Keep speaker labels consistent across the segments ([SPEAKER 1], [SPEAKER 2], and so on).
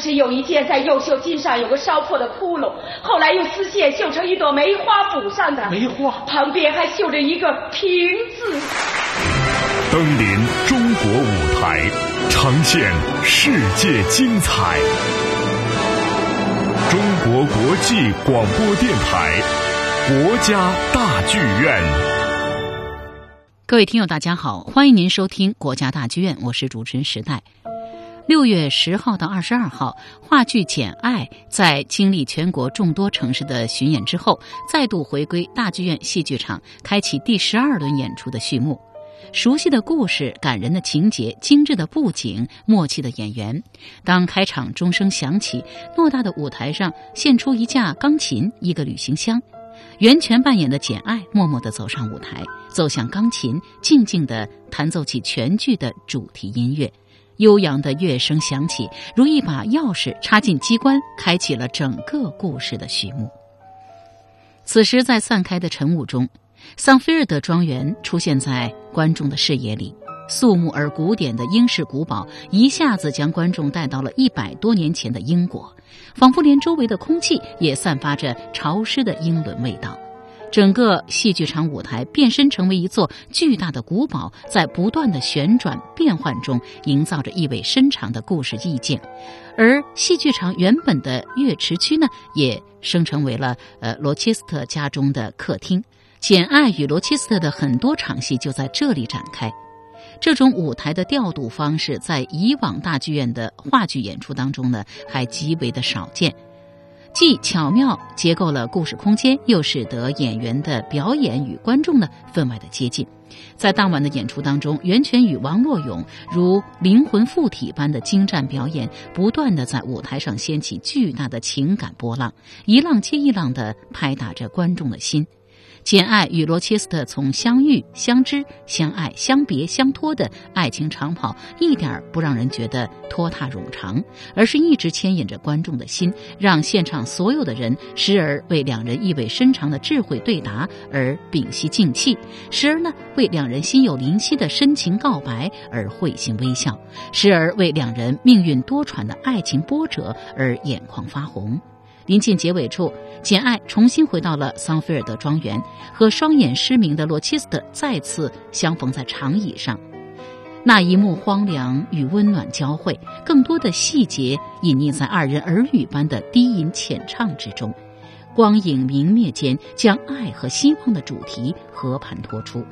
[SPEAKER 1] 是有一件在右袖襟上有个烧破的窟窿，后来用丝线绣成一朵梅花补上的。
[SPEAKER 2] 梅花
[SPEAKER 1] 旁边还绣着一个瓶子。
[SPEAKER 3] 登临中国舞台，呈现世界精彩。中国国际广播电台，国家大剧院。
[SPEAKER 4] 各位听友，大家好，欢迎您收听国家大剧院，我是主持人时代。六月十号到二十二号，话剧《简爱》在经历全国众多城市的巡演之后，再度回归大剧院戏剧场，开启第十二轮演出的序幕。熟悉的故事、感人的情节、精致的布景、默契的演员。当开场钟声响起，偌大的舞台上现出一架钢琴、一个旅行箱。袁泉扮演的简爱默默地走上舞台，走向钢琴，静静地弹奏起全剧的主题音乐。悠扬的乐声响起，如一把钥匙插进机关，开启了整个故事的序幕。此时，在散开的晨雾中。桑菲尔德庄园出现在观众的视野里，肃穆而古典的英式古堡一下子将观众带到了一百多年前的英国，仿佛连周围的空气也散发着潮湿的英伦味道。整个戏剧场舞台变身成为一座巨大的古堡，在不断的旋转变换中，营造着意味深长的故事意境。而戏剧场原本的乐池区呢，也生成为了呃罗切斯特家中的客厅。《简爱与罗切斯特》的很多场戏就在这里展开。这种舞台的调度方式，在以往大剧院的话剧演出当中呢，还极为的少见。既巧妙结构了故事空间，又使得演员的表演与观众呢分外的接近。在当晚的演出当中，袁泉与王洛勇如灵魂附体般的精湛表演，不断的在舞台上掀起巨大的情感波浪，一浪接一浪的拍打着观众的心。简爱与罗切斯特从相遇、相知、相爱、相别、相托的爱情长跑，一点不让人觉得拖沓冗长，而是一直牵引着观众的心，让现场所有的人时而为两人意味深长的智慧对答而屏息静气，时而呢为两人心有灵犀的深情告白而会心微笑，时而为两人命运多舛的爱情波折而眼眶发红。临近结尾处，简爱重新回到了桑菲尔德庄园，和双眼失明的罗切斯特再次相逢在长椅上。那一幕荒凉与温暖交汇，更多的细节隐匿在二人耳语般的低吟浅唱之中。光影明灭间，将爱和希望的主题和盘托出。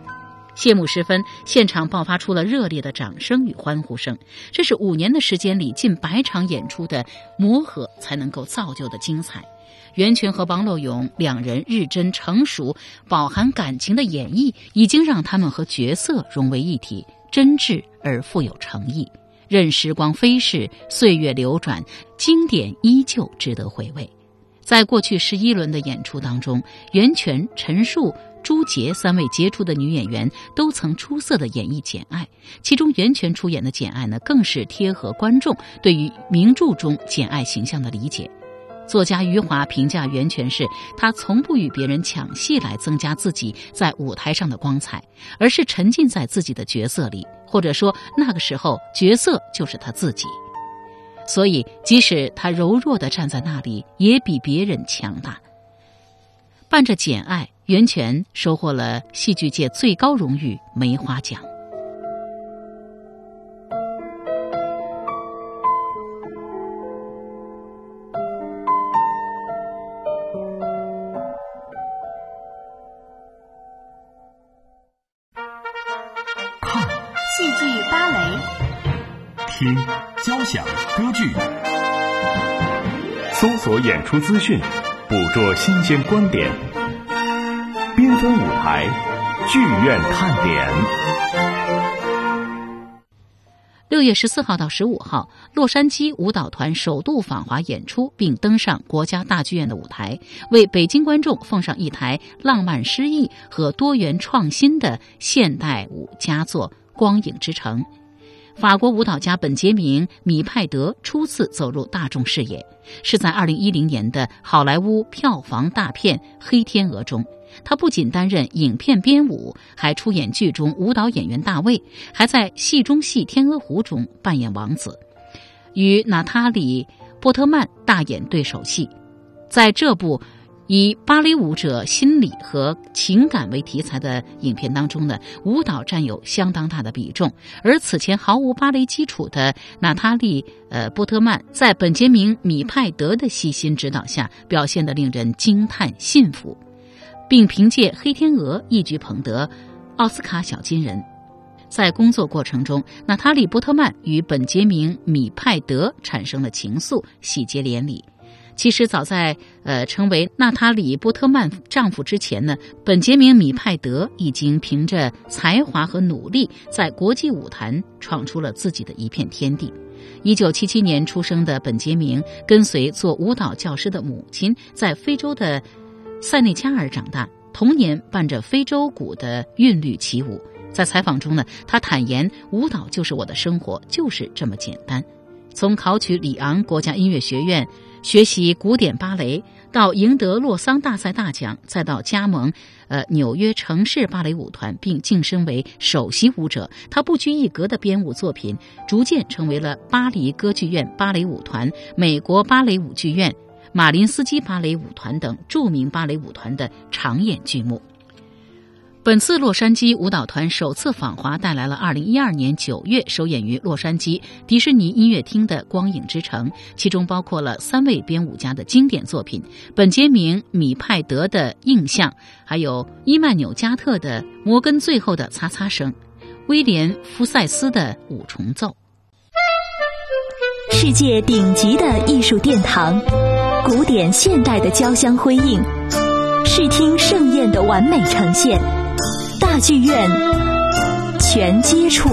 [SPEAKER 4] 谢幕时分，现场爆发出了热烈的掌声与欢呼声。这是五年的时间里近百场演出的磨合才能够造就的精彩。袁泉和王洛勇两人日臻成熟、饱含感情的演绎，已经让他们和角色融为一体，真挚而富有诚意。任时光飞逝，岁月流转，经典依旧值得回味。在过去十一轮的演出当中，袁泉、陈数。朱洁三位杰出的女演员都曾出色的演绎简爱，其中袁泉出演的简爱呢，更是贴合观众对于名著中简爱形象的理解。作家余华评价袁泉是：她从不与别人抢戏来增加自己在舞台上的光彩，而是沉浸在自己的角色里，或者说那个时候角色就是他自己。所以，即使他柔弱的站在那里，也比别人强大。伴着简爱。袁泉收获了戏剧界最高荣誉梅花奖。
[SPEAKER 3] 听交响歌剧，搜索演出资讯，捕捉新鲜观点。缤纷舞台，剧院看点。
[SPEAKER 4] 六月十四号到十五号，洛杉矶舞蹈团首度访华演出，并登上国家大剧院的舞台，为北京观众奉上一台浪漫诗意和多元创新的现代舞佳作《光影之城》。法国舞蹈家本杰明·米派德初次走入大众视野，是在二零一零年的好莱坞票房大片《黑天鹅》中。他不仅担任影片编舞，还出演剧中舞蹈演员大卫，还在戏中戏《天鹅湖》中扮演王子。与娜塔莉·波特曼大演对手戏，在这部。以芭蕾舞者心理和情感为题材的影片当中呢，舞蹈占有相当大的比重。而此前毫无芭蕾基础的娜塔莉·呃波特曼，在本杰明·米派德的细心指导下，表现得令人惊叹信服，并凭借《黑天鹅》一举捧得奥斯卡小金人。在工作过程中，娜塔莉·波特曼与本杰明·米派德产生了情愫，喜结连理。其实早在呃成为娜塔莉·波特曼丈夫之前呢，本杰明·米派德已经凭着才华和努力，在国际舞坛闯出了自己的一片天地。一九七七年出生的本杰明，跟随做舞蹈教师的母亲，在非洲的塞内加尔长大，童年伴着非洲鼓的韵律起舞。在采访中呢，他坦言：“舞蹈就是我的生活，就是这么简单。”从考取里昂国家音乐学院。学习古典芭蕾，到赢得洛桑大赛大奖，再到加盟呃纽约城市芭蕾舞团，并晋升为首席舞者。他不拘一格的编舞作品，逐渐成为了巴黎歌剧院芭蕾舞团、美国芭蕾舞剧院、马林斯基芭蕾舞团等著名芭蕾舞团的常演剧目。本次洛杉矶舞蹈团首次访华，带来了2012年9月首演于洛杉矶迪士尼音乐厅的《光影之城》，其中包括了三位编舞家的经典作品：本杰明·米派德的《印象》，还有伊曼纽加特的《摩根最后的擦擦声》，威廉·福塞斯的《五重奏》。
[SPEAKER 5] 世界顶级的艺术殿堂，古典现代的交相辉映，视听盛宴的完美呈现。大剧院全接触。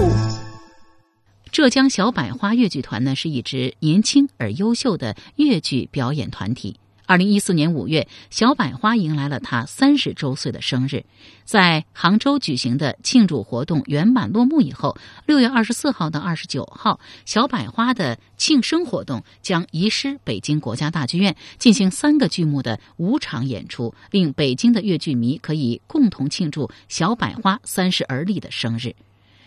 [SPEAKER 4] 浙江小百花越剧团呢，是一支年轻而优秀的越剧表演团体。二零一四年五月，小百花迎来了她三十周岁的生日，在杭州举行的庆祝活动圆满落幕以后，六月二十四号到二十九号，小百花的庆生活动将移师北京国家大剧院，进行三个剧目的五场演出，令北京的越剧迷可以共同庆祝小百花三十而立的生日。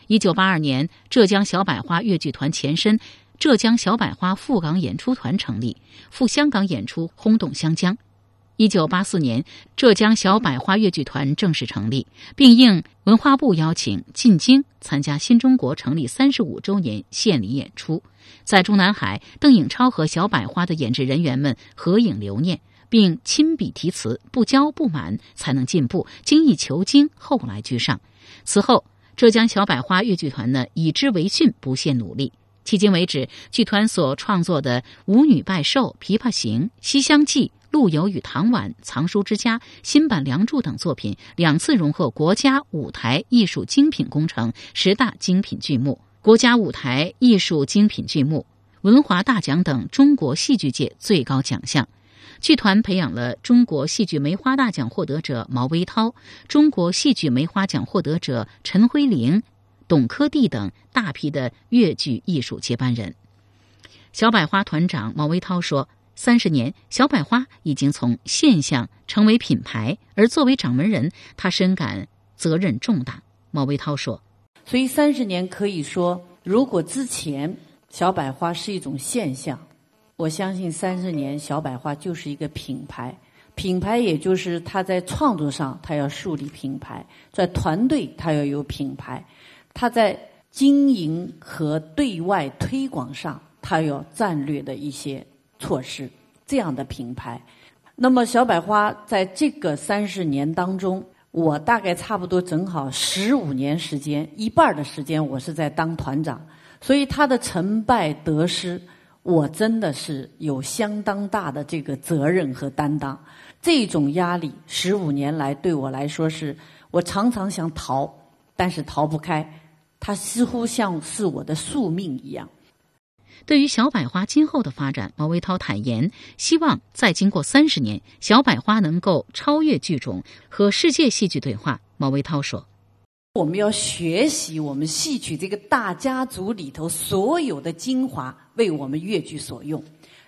[SPEAKER 4] 一九八二年，浙江小百花越剧团前身。浙江小百花赴港演出团成立，赴香港演出轰动湘江。一九八四年，浙江小百花越剧团正式成立，并应文化部邀请进京参加新中国成立三十五周年献礼演出。在中南海，邓颖超和小百花的演职人员们合影留念，并亲笔题词：“不骄不满才能进步，精益求精，后来居上。”此后，浙江小百花越剧团呢，以之为训，不懈努力。迄今为止，剧团所创作的《舞女拜寿》《琵琶行》《西厢记》《陆游与唐婉》《藏书之家》新版《梁祝》等作品，两次荣获国家舞台艺术精品工程十大精品剧目、国家舞台艺术精品剧目、文华大奖等中国戏剧界最高奖项。剧团培养了中国戏剧梅花大奖获得者毛维涛、中国戏剧梅花奖获得者陈辉玲。董科第等大批的越剧艺术接班人，小百花团长毛维涛说：“三十年，小百花已经从现象成为品牌，而作为掌门人，他深感责任重大。”毛维涛说：“
[SPEAKER 2] 所以三十年可以说，如果之前小百花是一种现象，我相信三十年小百花就是一个品牌。品牌也就是他在创作上他要树立品牌，在团队他要有品牌。”他在经营和对外推广上，他有战略的一些措施，这样的品牌。那么小百花在这个三十年当中，我大概差不多正好十五年时间，一半的时间我是在当团长，所以他的成败得失，我真的是有相当大的这个责任和担当。这种压力，十五年来对我来说是，我常常想逃。但是逃不开，它似乎像是我的宿命一样。
[SPEAKER 4] 对于小百花今后的发展，毛维涛坦言，希望再经过三十年，小百花能够超越剧种，和世界戏剧对话。毛维涛说：“
[SPEAKER 2] 我们要学习我们戏曲这个大家族里头所有的精华，为我们越剧所用，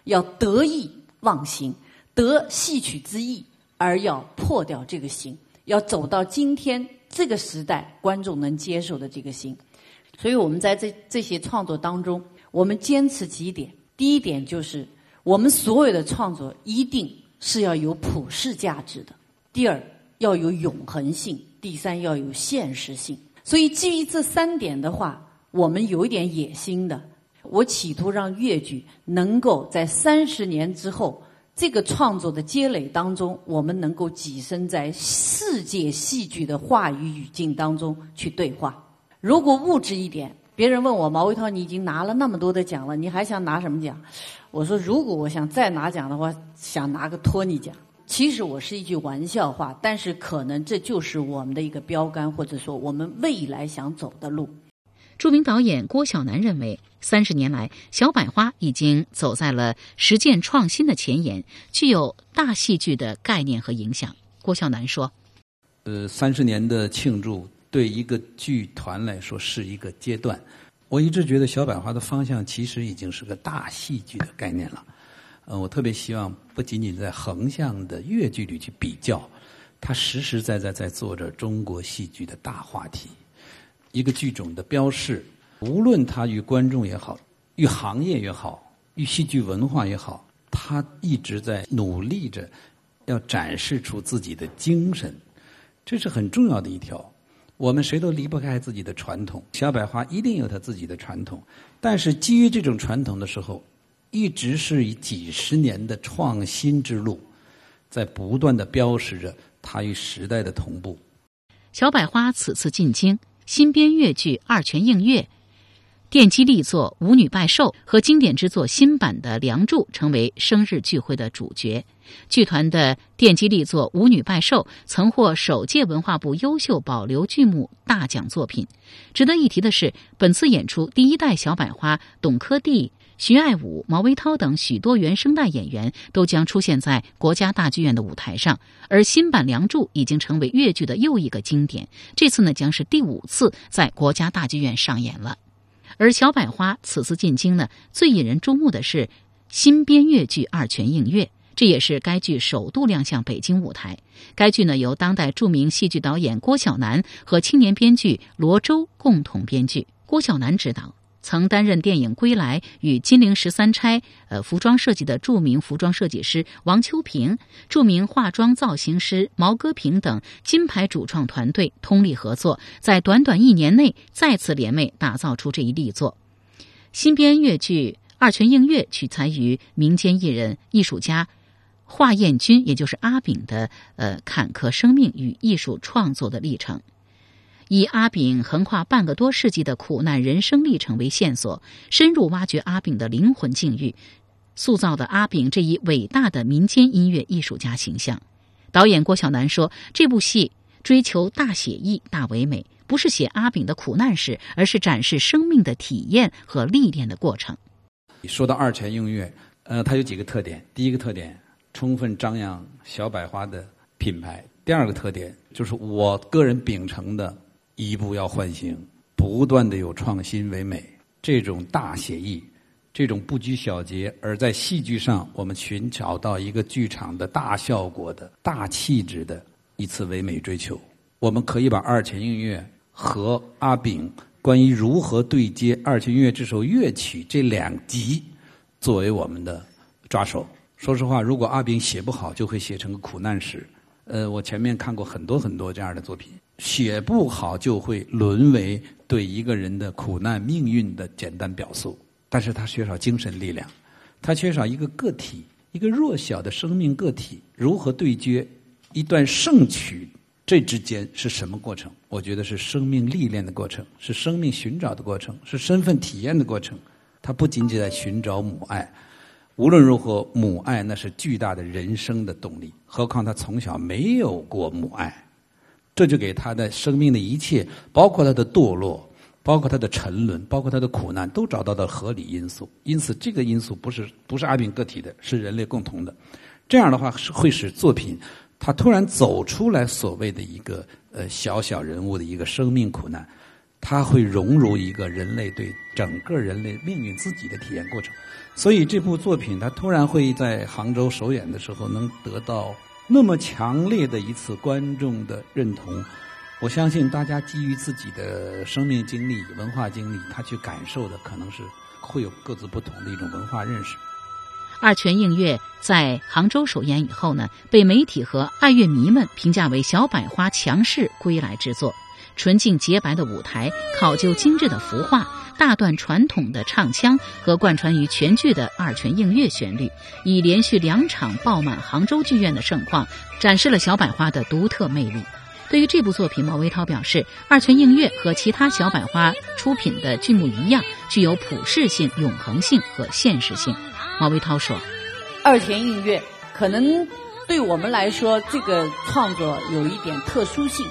[SPEAKER 2] 要得意忘形，得戏曲之意，而要破掉这个形，要走到今天。”这个时代观众能接受的这个心，所以我们在这这些创作当中，我们坚持几点：第一点就是我们所有的创作一定是要有普世价值的；第二要有永恒性；第三要有现实性。所以基于这三点的话，我们有一点野心的。我企图让粤剧能够在三十年之后，这个创作的积累当中，我们能够跻身在世界戏剧的话语语境当中去对话。如果物质一点，别人问我毛卫涛，你已经拿了那么多的奖了，你还想拿什么奖？我说，如果我想再拿奖的话，想拿个托尼奖。其实我是一句玩笑话，但是可能这就是我们的一个标杆，或者说我们未来想走的路。
[SPEAKER 4] 著名导演郭晓楠认为，三十年来，小百花已经走在了实践创新的前沿，具有大戏剧的概念和影响。郭晓楠说：“
[SPEAKER 6] 呃，三十年的庆祝对一个剧团来说是一个阶段。我一直觉得小百花的方向其实已经是个大戏剧的概念了。呃，我特别希望不仅仅在横向的粤剧里去比较，它实实在在在做着中国戏剧的大话题。”一个剧种的标示，无论它与观众也好，与行业也好，与戏剧文化也好，它一直在努力着，要展示出自己的精神，这是很重要的一条。我们谁都离不开自己的传统，小百花一定有它自己的传统，但是基于这种传统的时候，一直是以几十年的创新之路，在不断的标识着它与时代的同步。
[SPEAKER 4] 小百花此次进京。新编越剧《二泉映月》，奠基力作《舞女拜寿》和经典之作新版的《梁祝》成为生日聚会的主角。剧团的奠基力作《舞女拜寿》曾获首届文化部优秀保留剧目大奖作品。值得一提的是，本次演出第一代小百花董珂娣。徐爱武、毛维涛等许多原声带演员都将出现在国家大剧院的舞台上，而新版《梁祝》已经成为粤剧的又一个经典。这次呢，将是第五次在国家大剧院上演了。而小百花此次进京呢，最引人注目的是新编粤剧《二泉映月》，这也是该剧首度亮相北京舞台。该剧呢，由当代著名戏剧导演郭晓楠和青年编剧罗周共同编剧，郭晓楠执导。曾担任电影《归来》与《金陵十三钗》呃服装设计的著名服装设计师王秋平，著名化妆造型师毛戈平等金牌主创团队通力合作，在短短一年内再次联袂打造出这一力作。新编越剧《二泉映月》取材于民间艺人、艺术家华彦钧，也就是阿炳的呃坎坷生命与艺术创作的历程。以阿炳横跨半个多世纪的苦难人生历程为线索，深入挖掘阿炳的灵魂境遇，塑造的阿炳这一伟大的民间音乐艺术家形象。导演郭晓楠说：“这部戏追求大写意、大唯美，不是写阿炳的苦难史，而是展示生命的体验和历练的过程。”
[SPEAKER 6] 说到二泉映月，呃，它有几个特点。第一个特点，充分张扬小百花的品牌；第二个特点，就是我个人秉承的。一步要唤醒，不断的有创新为美。这种大写意，这种不拘小节，而在戏剧上，我们寻找到一个剧场的大效果的大气质的一次唯美追求。我们可以把《二泉映月》和阿炳关于如何对接《二泉映月》这首乐曲这两集作为我们的抓手。说实话，如果阿炳写不好，就会写成个苦难史。呃，我前面看过很多很多这样的作品。写不好就会沦为对一个人的苦难命运的简单表述，但是他缺少精神力量，他缺少一个个体，一个弱小的生命个体如何对接一段盛曲，这之间是什么过程？我觉得是生命历练的过程，是生命寻找的过程，是身份体验的过程。他不仅仅在寻找母爱，无论如何，母爱那是巨大的人生的动力。何况他从小没有过母爱。这就给他的生命的一切，包括他的堕落，包括他的沉沦，包括他的苦难，都找到了合理因素。因此，这个因素不是不是阿炳个体的，是人类共同的。这样的话，是会使作品他突然走出来所谓的一个呃小小人物的一个生命苦难，他会融入一个人类对整个人类命运自己的体验过程。所以，这部作品他突然会在杭州首演的时候能得到。那么强烈的一次观众的认同，我相信大家基于自己的生命经历、文化经历，他去感受的可能是会有各自不同的一种文化认识。
[SPEAKER 4] 二泉映月在杭州首演以后呢，被媒体和爱乐迷们评价为小百花强势归来之作。纯净洁白的舞台，考究精致的服化，大段传统的唱腔和贯穿于全剧的二泉映月旋律，以连续两场爆满杭州剧院的盛况，展示了小百花的独特魅力。对于这部作品，毛维涛表示，二泉映月和其他小百花出品的剧目一样，具有普世性、永恒性和现实性。毛维涛说：“
[SPEAKER 2] 二泉映月可能对我们来说，这个创作有一点特殊性，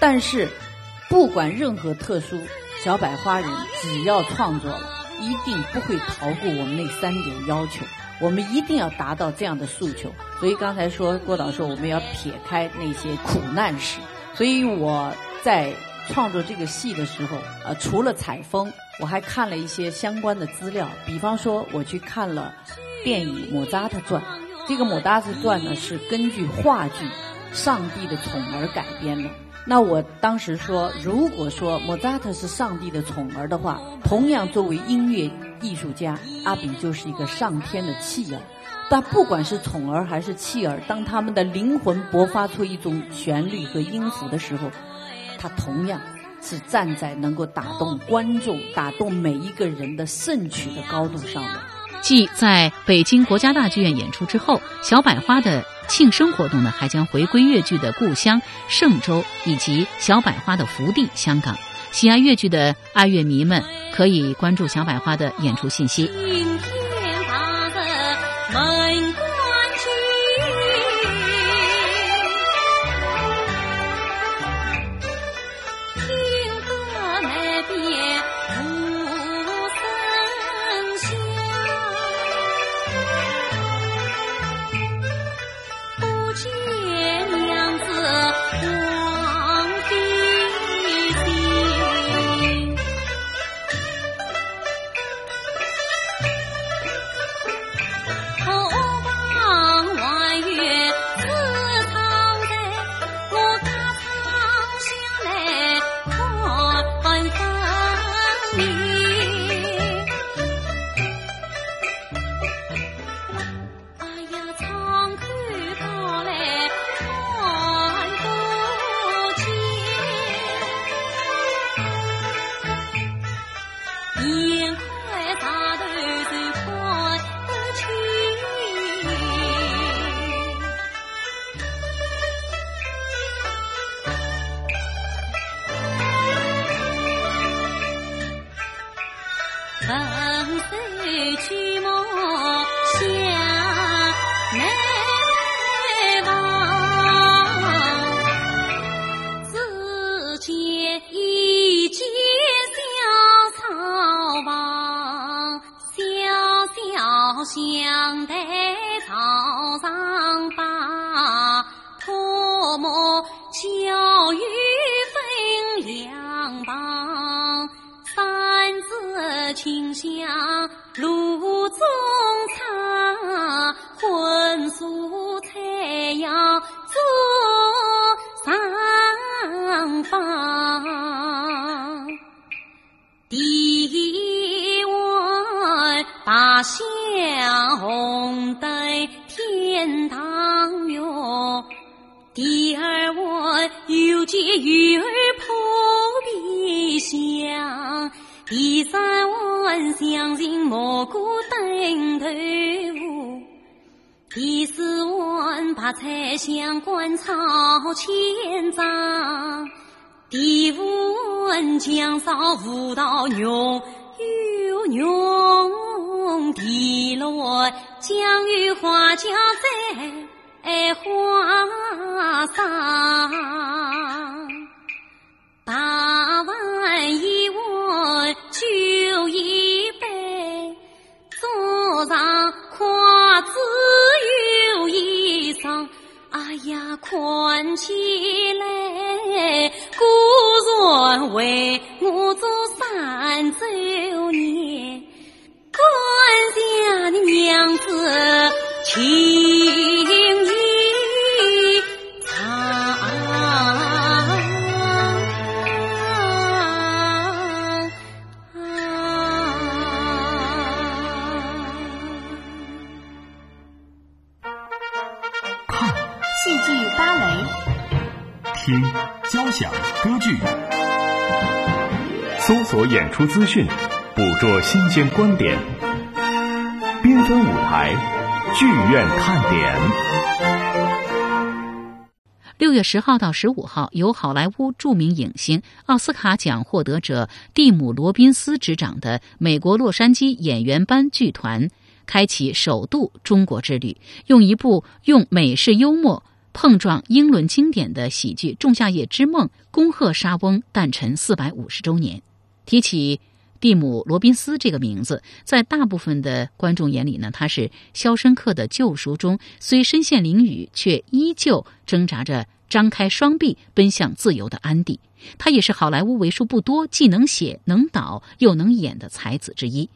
[SPEAKER 2] 但是。”不管任何特殊，小百花人只要创作了，一定不会逃过我们那三点要求。我们一定要达到这样的诉求。所以刚才说郭导说我们要撇开那些苦难史。所以我在创作这个戏的时候，呃，除了采风，我还看了一些相关的资料。比方说，我去看了电影《莫扎特传》，这个《莫扎特传》呢是根据话剧《上帝的宠儿》改编的。那我当时说，如果说莫扎特是上帝的宠儿的话，同样作为音乐艺术家，阿比就是一个上天的弃儿。但不管是宠儿还是弃儿，当他们的灵魂勃发出一种旋律和音符的时候，他同样是站在能够打动观众、打动每一个人的圣曲的高度上的。
[SPEAKER 4] 继在北京国家大剧院演出之后，小百花的。庆生活动呢，还将回归粤剧的故乡嵊州，以及小百花的福地香港。喜爱粤剧的爱乐迷们可以关注小百花的演出信息。
[SPEAKER 7] 不见鱼儿破鼻香第三碗香菱蘑菇炖豆腐第四碗白菜香干炒千张第五碗酱烧葡萄肉又浓第六碗酱油花椒色在花上，八万一碗酒一杯，桌上筷子有一双。哎呀，看起来古人为我做三周年，关家的娘子情。
[SPEAKER 3] 响歌剧，搜索演出资讯，捕捉新鲜观点，缤纷舞台，剧院看点。
[SPEAKER 4] 六月十号到十五号，由好莱坞著名影星、奥斯卡奖获得者蒂姆·罗宾斯执掌的美国洛杉矶演员班剧团，开启首度中国之旅，用一部用美式幽默碰撞英伦经典的喜剧《仲夏夜之梦》，恭贺莎翁诞辰四百五十周年。提起蒂姆·罗宾斯这个名字，在大部分的观众眼里呢，他是《肖申克的救赎》中虽身陷囹圄，却依旧挣扎着张开双臂奔向自由的安迪。他也是好莱坞为数不多既能写能导又能演的才子之一。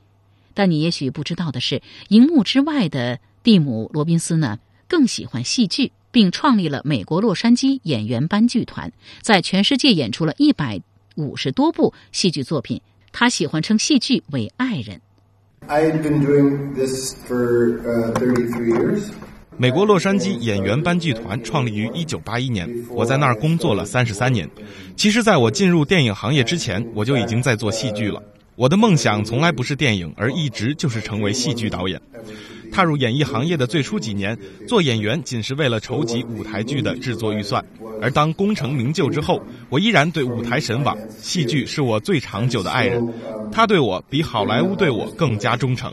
[SPEAKER 4] 但你也许不知道的是，荧幕之外的蒂姆·罗宾斯呢，更喜欢戏剧，并创立了美国洛杉矶演员班剧团，在全世界演出了一百五十多部戏剧作品。他喜欢称戏剧为爱人。
[SPEAKER 8] I've been doing this for uh, 33 years.
[SPEAKER 9] 美国洛杉矶演员班剧团创立于1981年，我在那儿工作了33年。其实，在我进入电影行业之前，我就已经在做戏剧了。我的梦想从来不是电影，而一直就是成为戏剧导演。踏入演艺行业的最初几年，做演员仅是为了筹集舞台剧的制作预算。而当功成名就之后，我依然对舞台神往，戏剧是我最长久的爱人，他对我比好莱坞对我更加忠诚。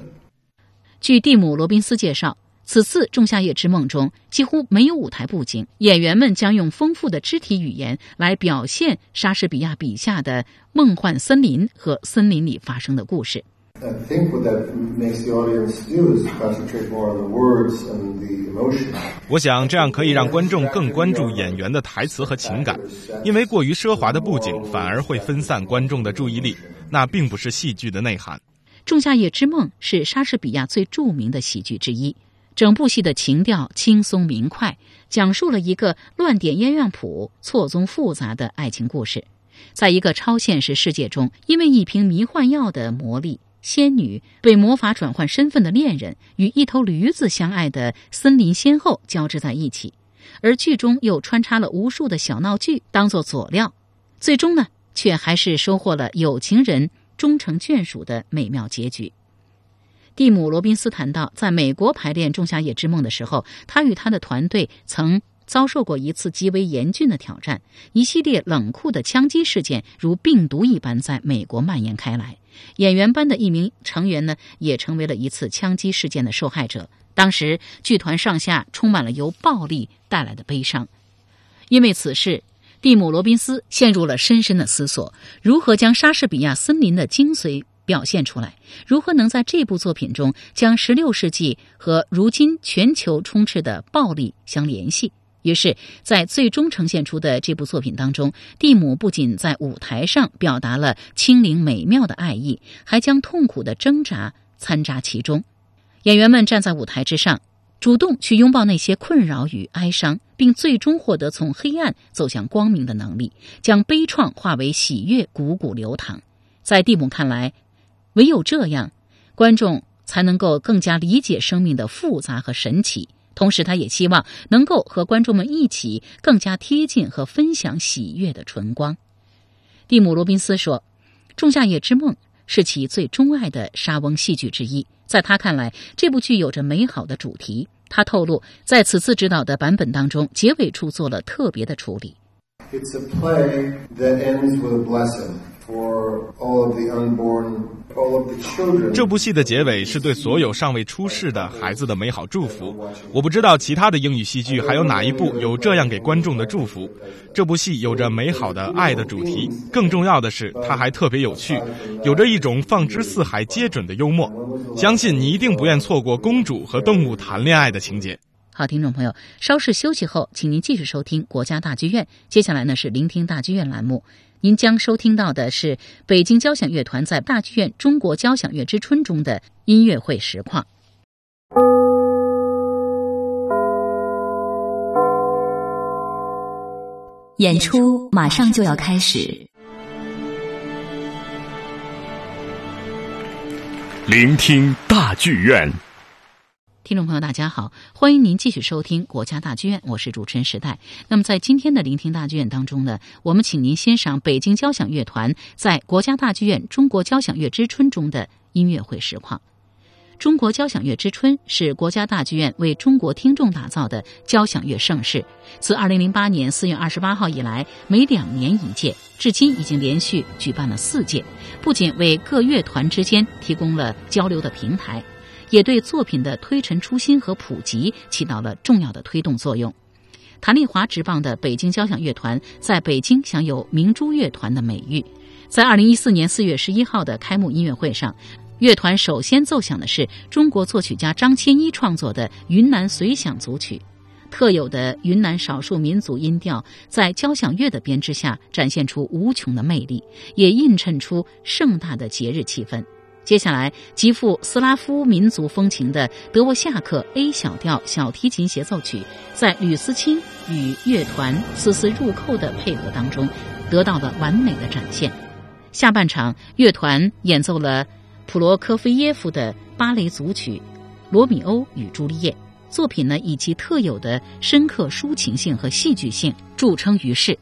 [SPEAKER 4] 据蒂姆·罗宾斯介绍，此次《仲夏夜之梦》中几乎没有舞台布景，演员们将用丰富的肢体语言来表现莎士比亚笔下的梦幻森林和森林里发生的故事。
[SPEAKER 8] I think what that makes the audience do is concentrate more on the words and the emotion.
[SPEAKER 9] 我想这样可以让观众更关注演员的台词和情感，因为过于奢华的布景反而会分散观众的注意力，那并不是戏剧的内涵。
[SPEAKER 4] 《仲夏夜之梦》是莎士比亚最著名的喜剧之一，整部戏的情调轻松明快，讲述了一个乱点鸳鸯谱、错综复杂的爱情故事。在一个超现实世界中，因为一瓶迷幻药的魔力，仙女被魔法转换身份的恋人与一头驴子相爱的森林仙后交织在一起，而剧中又穿插了无数的小闹剧当做佐料，最终呢，却还是收获了有情人终成眷属的美妙结局。蒂姆·罗宾斯谈到，在美国排练《仲夏夜之梦》的时候，他与他的团队曾遭受过一次极为严峻的挑战，一系列冷酷的枪击事件如病毒一般在美国蔓延开来。演员班的一名成员呢，也成为了一次枪击事件的受害者。当时，剧团上下充满了由暴力带来的悲伤。因为此事，蒂姆·罗宾斯陷入了深深的思索：如何将莎士比亚森林的精髓表现出来？如何能在这部作品中将16世纪和如今全球充斥的暴力相联系？于是，在最终呈现出的这部作品当中，蒂姆不仅在舞台上表达了清灵美妙的爱意，还将痛苦的挣扎掺杂其中。演员们站在舞台之上，主动去拥抱那些困扰与哀伤，并最终获得从黑暗走向光明的能力，将悲怆化为喜悦，汩汩流淌。在蒂姆看来，唯有这样，观众才能够更加理解生命的复杂和神奇。同时，他也希望能够和观众们一起更加贴近和分享喜悦的春光。蒂姆·罗宾斯说：“《仲夏夜之梦》是其最钟爱的莎翁戏剧之一。在他看来，这部剧有着美好的主题。他透露，在此次指导的版本当中，结尾处做了特别的处理。
[SPEAKER 8] It's a play that ends with a blessing for all of the unborn,
[SPEAKER 9] 这部戏的结尾是对所有尚未出世的孩子的美好祝福。我不知道其他的英语戏剧还有哪一部有这样给观众的祝福。这部戏有着美好的爱的主题，更重要的是，它还特别有趣，有着一种放之四海皆准的幽默。相信你一定不愿错过公主和动物谈恋爱的情节。
[SPEAKER 4] 好，听众朋友，稍事休息后，请您继续收听国家大剧院。接下来呢是聆听大剧院栏目，您将收听到的是北京交响乐团在大剧院中国交响乐之春中的音乐会实况。
[SPEAKER 5] 演出马上就要开始，
[SPEAKER 3] 聆听大剧院。
[SPEAKER 4] 听众朋友，大家好，欢迎您继续收听国家大剧院，我是主持人时代。那么在今天的聆听大剧院当中呢，我们请您欣赏北京交响乐团在国家大剧院中国交响乐之春中的音乐会实况。中国交响乐之春是国家大剧院为中国听众打造的交响乐盛事。自2008年4月28号以来，每两年一届，至今已经连续举办了四届。不仅为各乐团之间提供了交流的平台。也对作品的推陈出新和普及起到了重要的推动作用。谭丽华执棒的北京交响乐团在北京享有“明珠乐团”的美誉。在二零一四年四月十一号的开幕音乐会上，乐团首先奏响的是中国作曲家张千一创作的《云南随想组曲》，特有的云南少数民族音调在交响乐的编制下展现出无穷的魅力，也映衬出盛大的节日气氛。接下来，极富斯拉夫民族风情的德沃夏克 A 小调小提琴协奏曲，在吕思清与乐团丝丝入扣的配合当中，得到了完美的展现。下半场，乐团演奏了普罗科菲耶夫的芭蕾组曲《罗密欧与朱丽叶》，作品呢以其特有的深刻抒情性和戏剧性著称于世。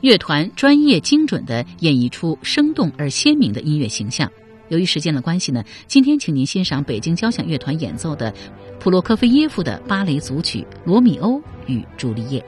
[SPEAKER 4] 乐团专业精准地演绎出生动而鲜明的音乐形象。由于时间的关系呢，今天请您欣赏北京交响乐团演奏的普洛科菲耶夫的芭蕾组曲《罗密欧与朱丽叶》。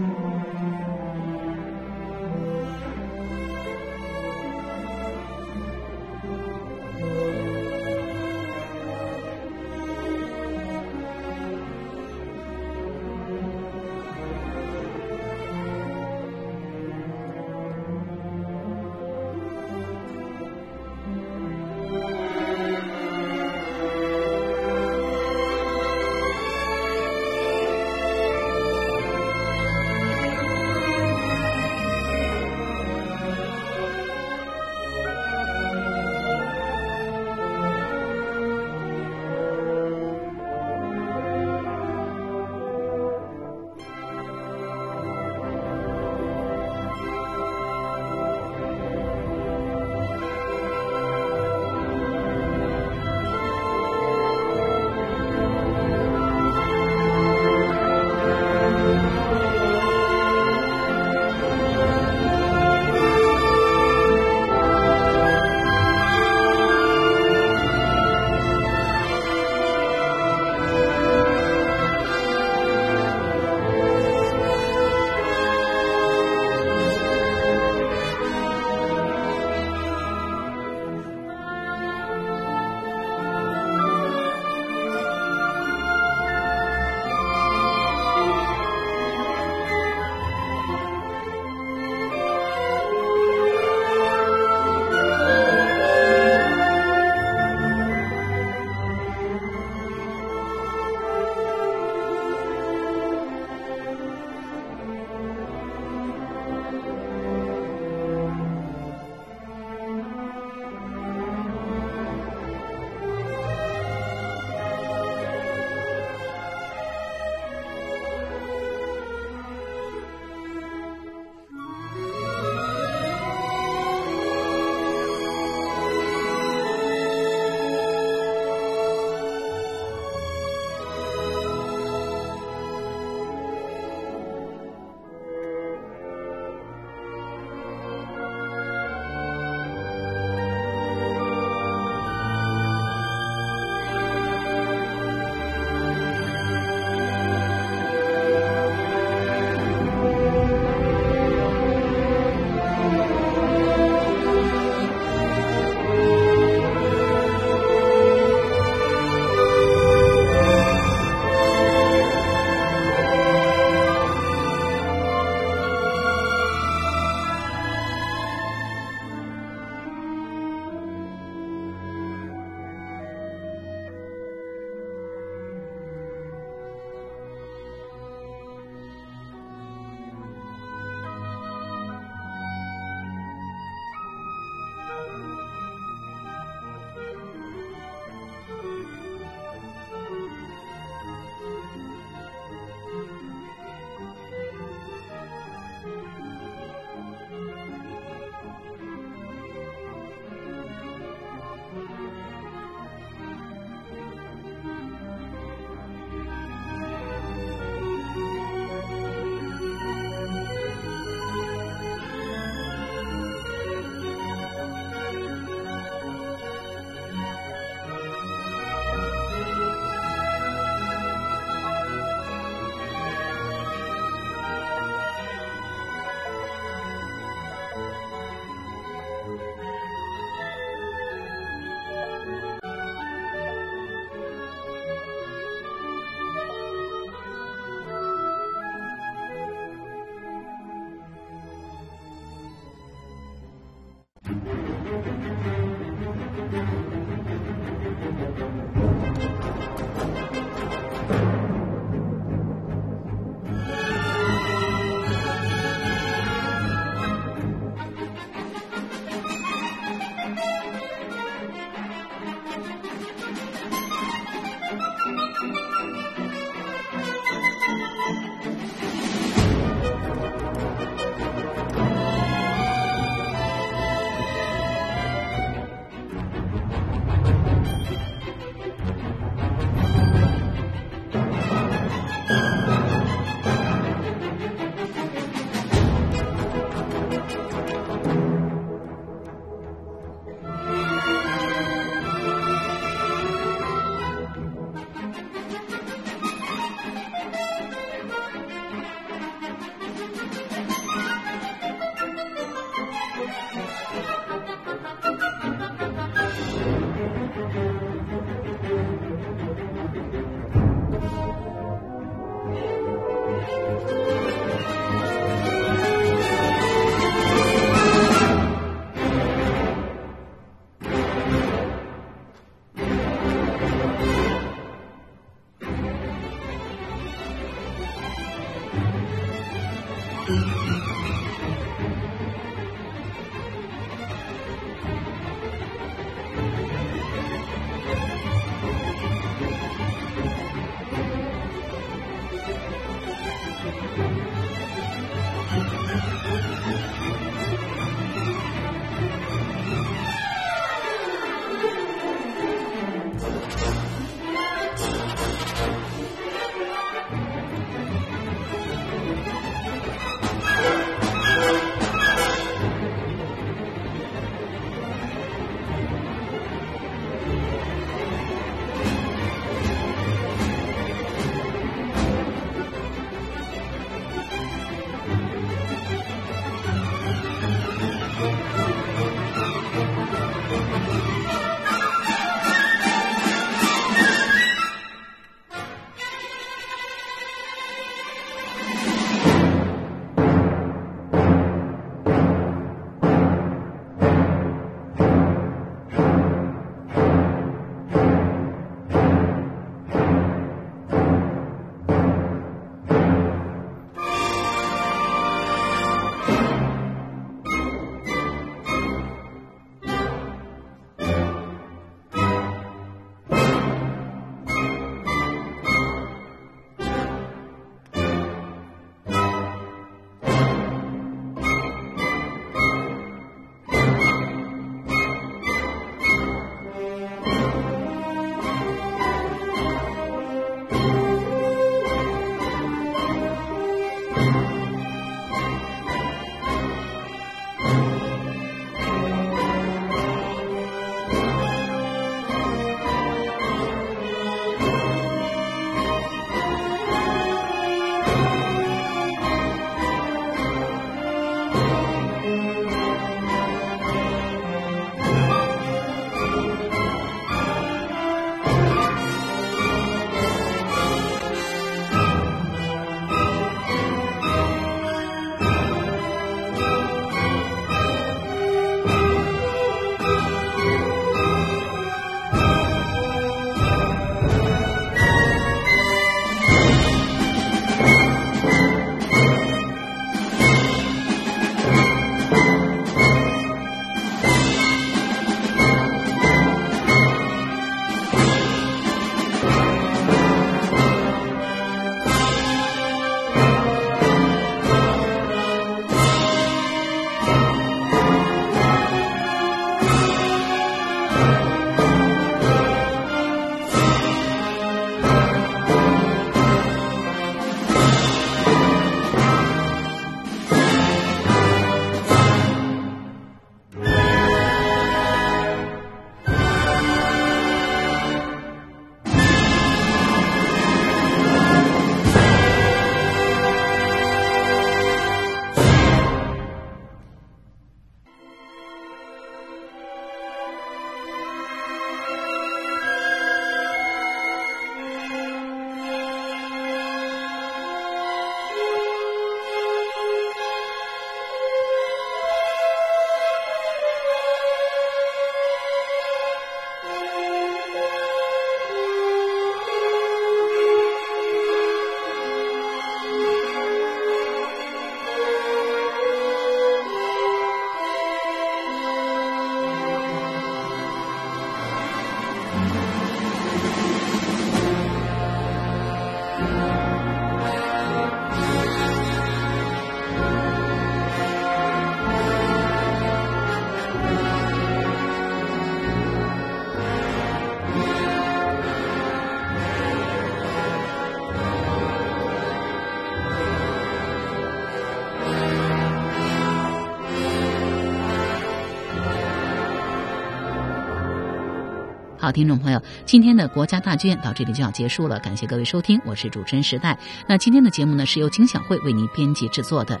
[SPEAKER 4] 好，听众朋友，今天的国家大剧院到这里就要结束了，感谢各位收听，我是主持人时代。那今天的节目呢是由金小慧为您编辑制作的。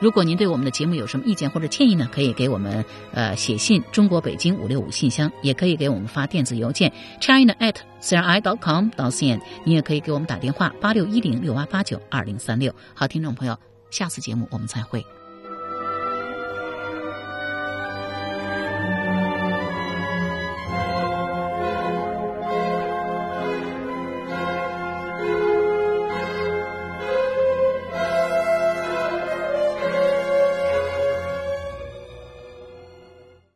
[SPEAKER 4] 如果您对我们的节目有什么意见或者建议呢，可以给我们呃写信中国北京五六五信箱，也可以给我们发电子邮件 china at c r i dot com dot cn，你也可以给我们打电话八六一零六八八九二零三六。好，听众朋友，下次节目我们再会。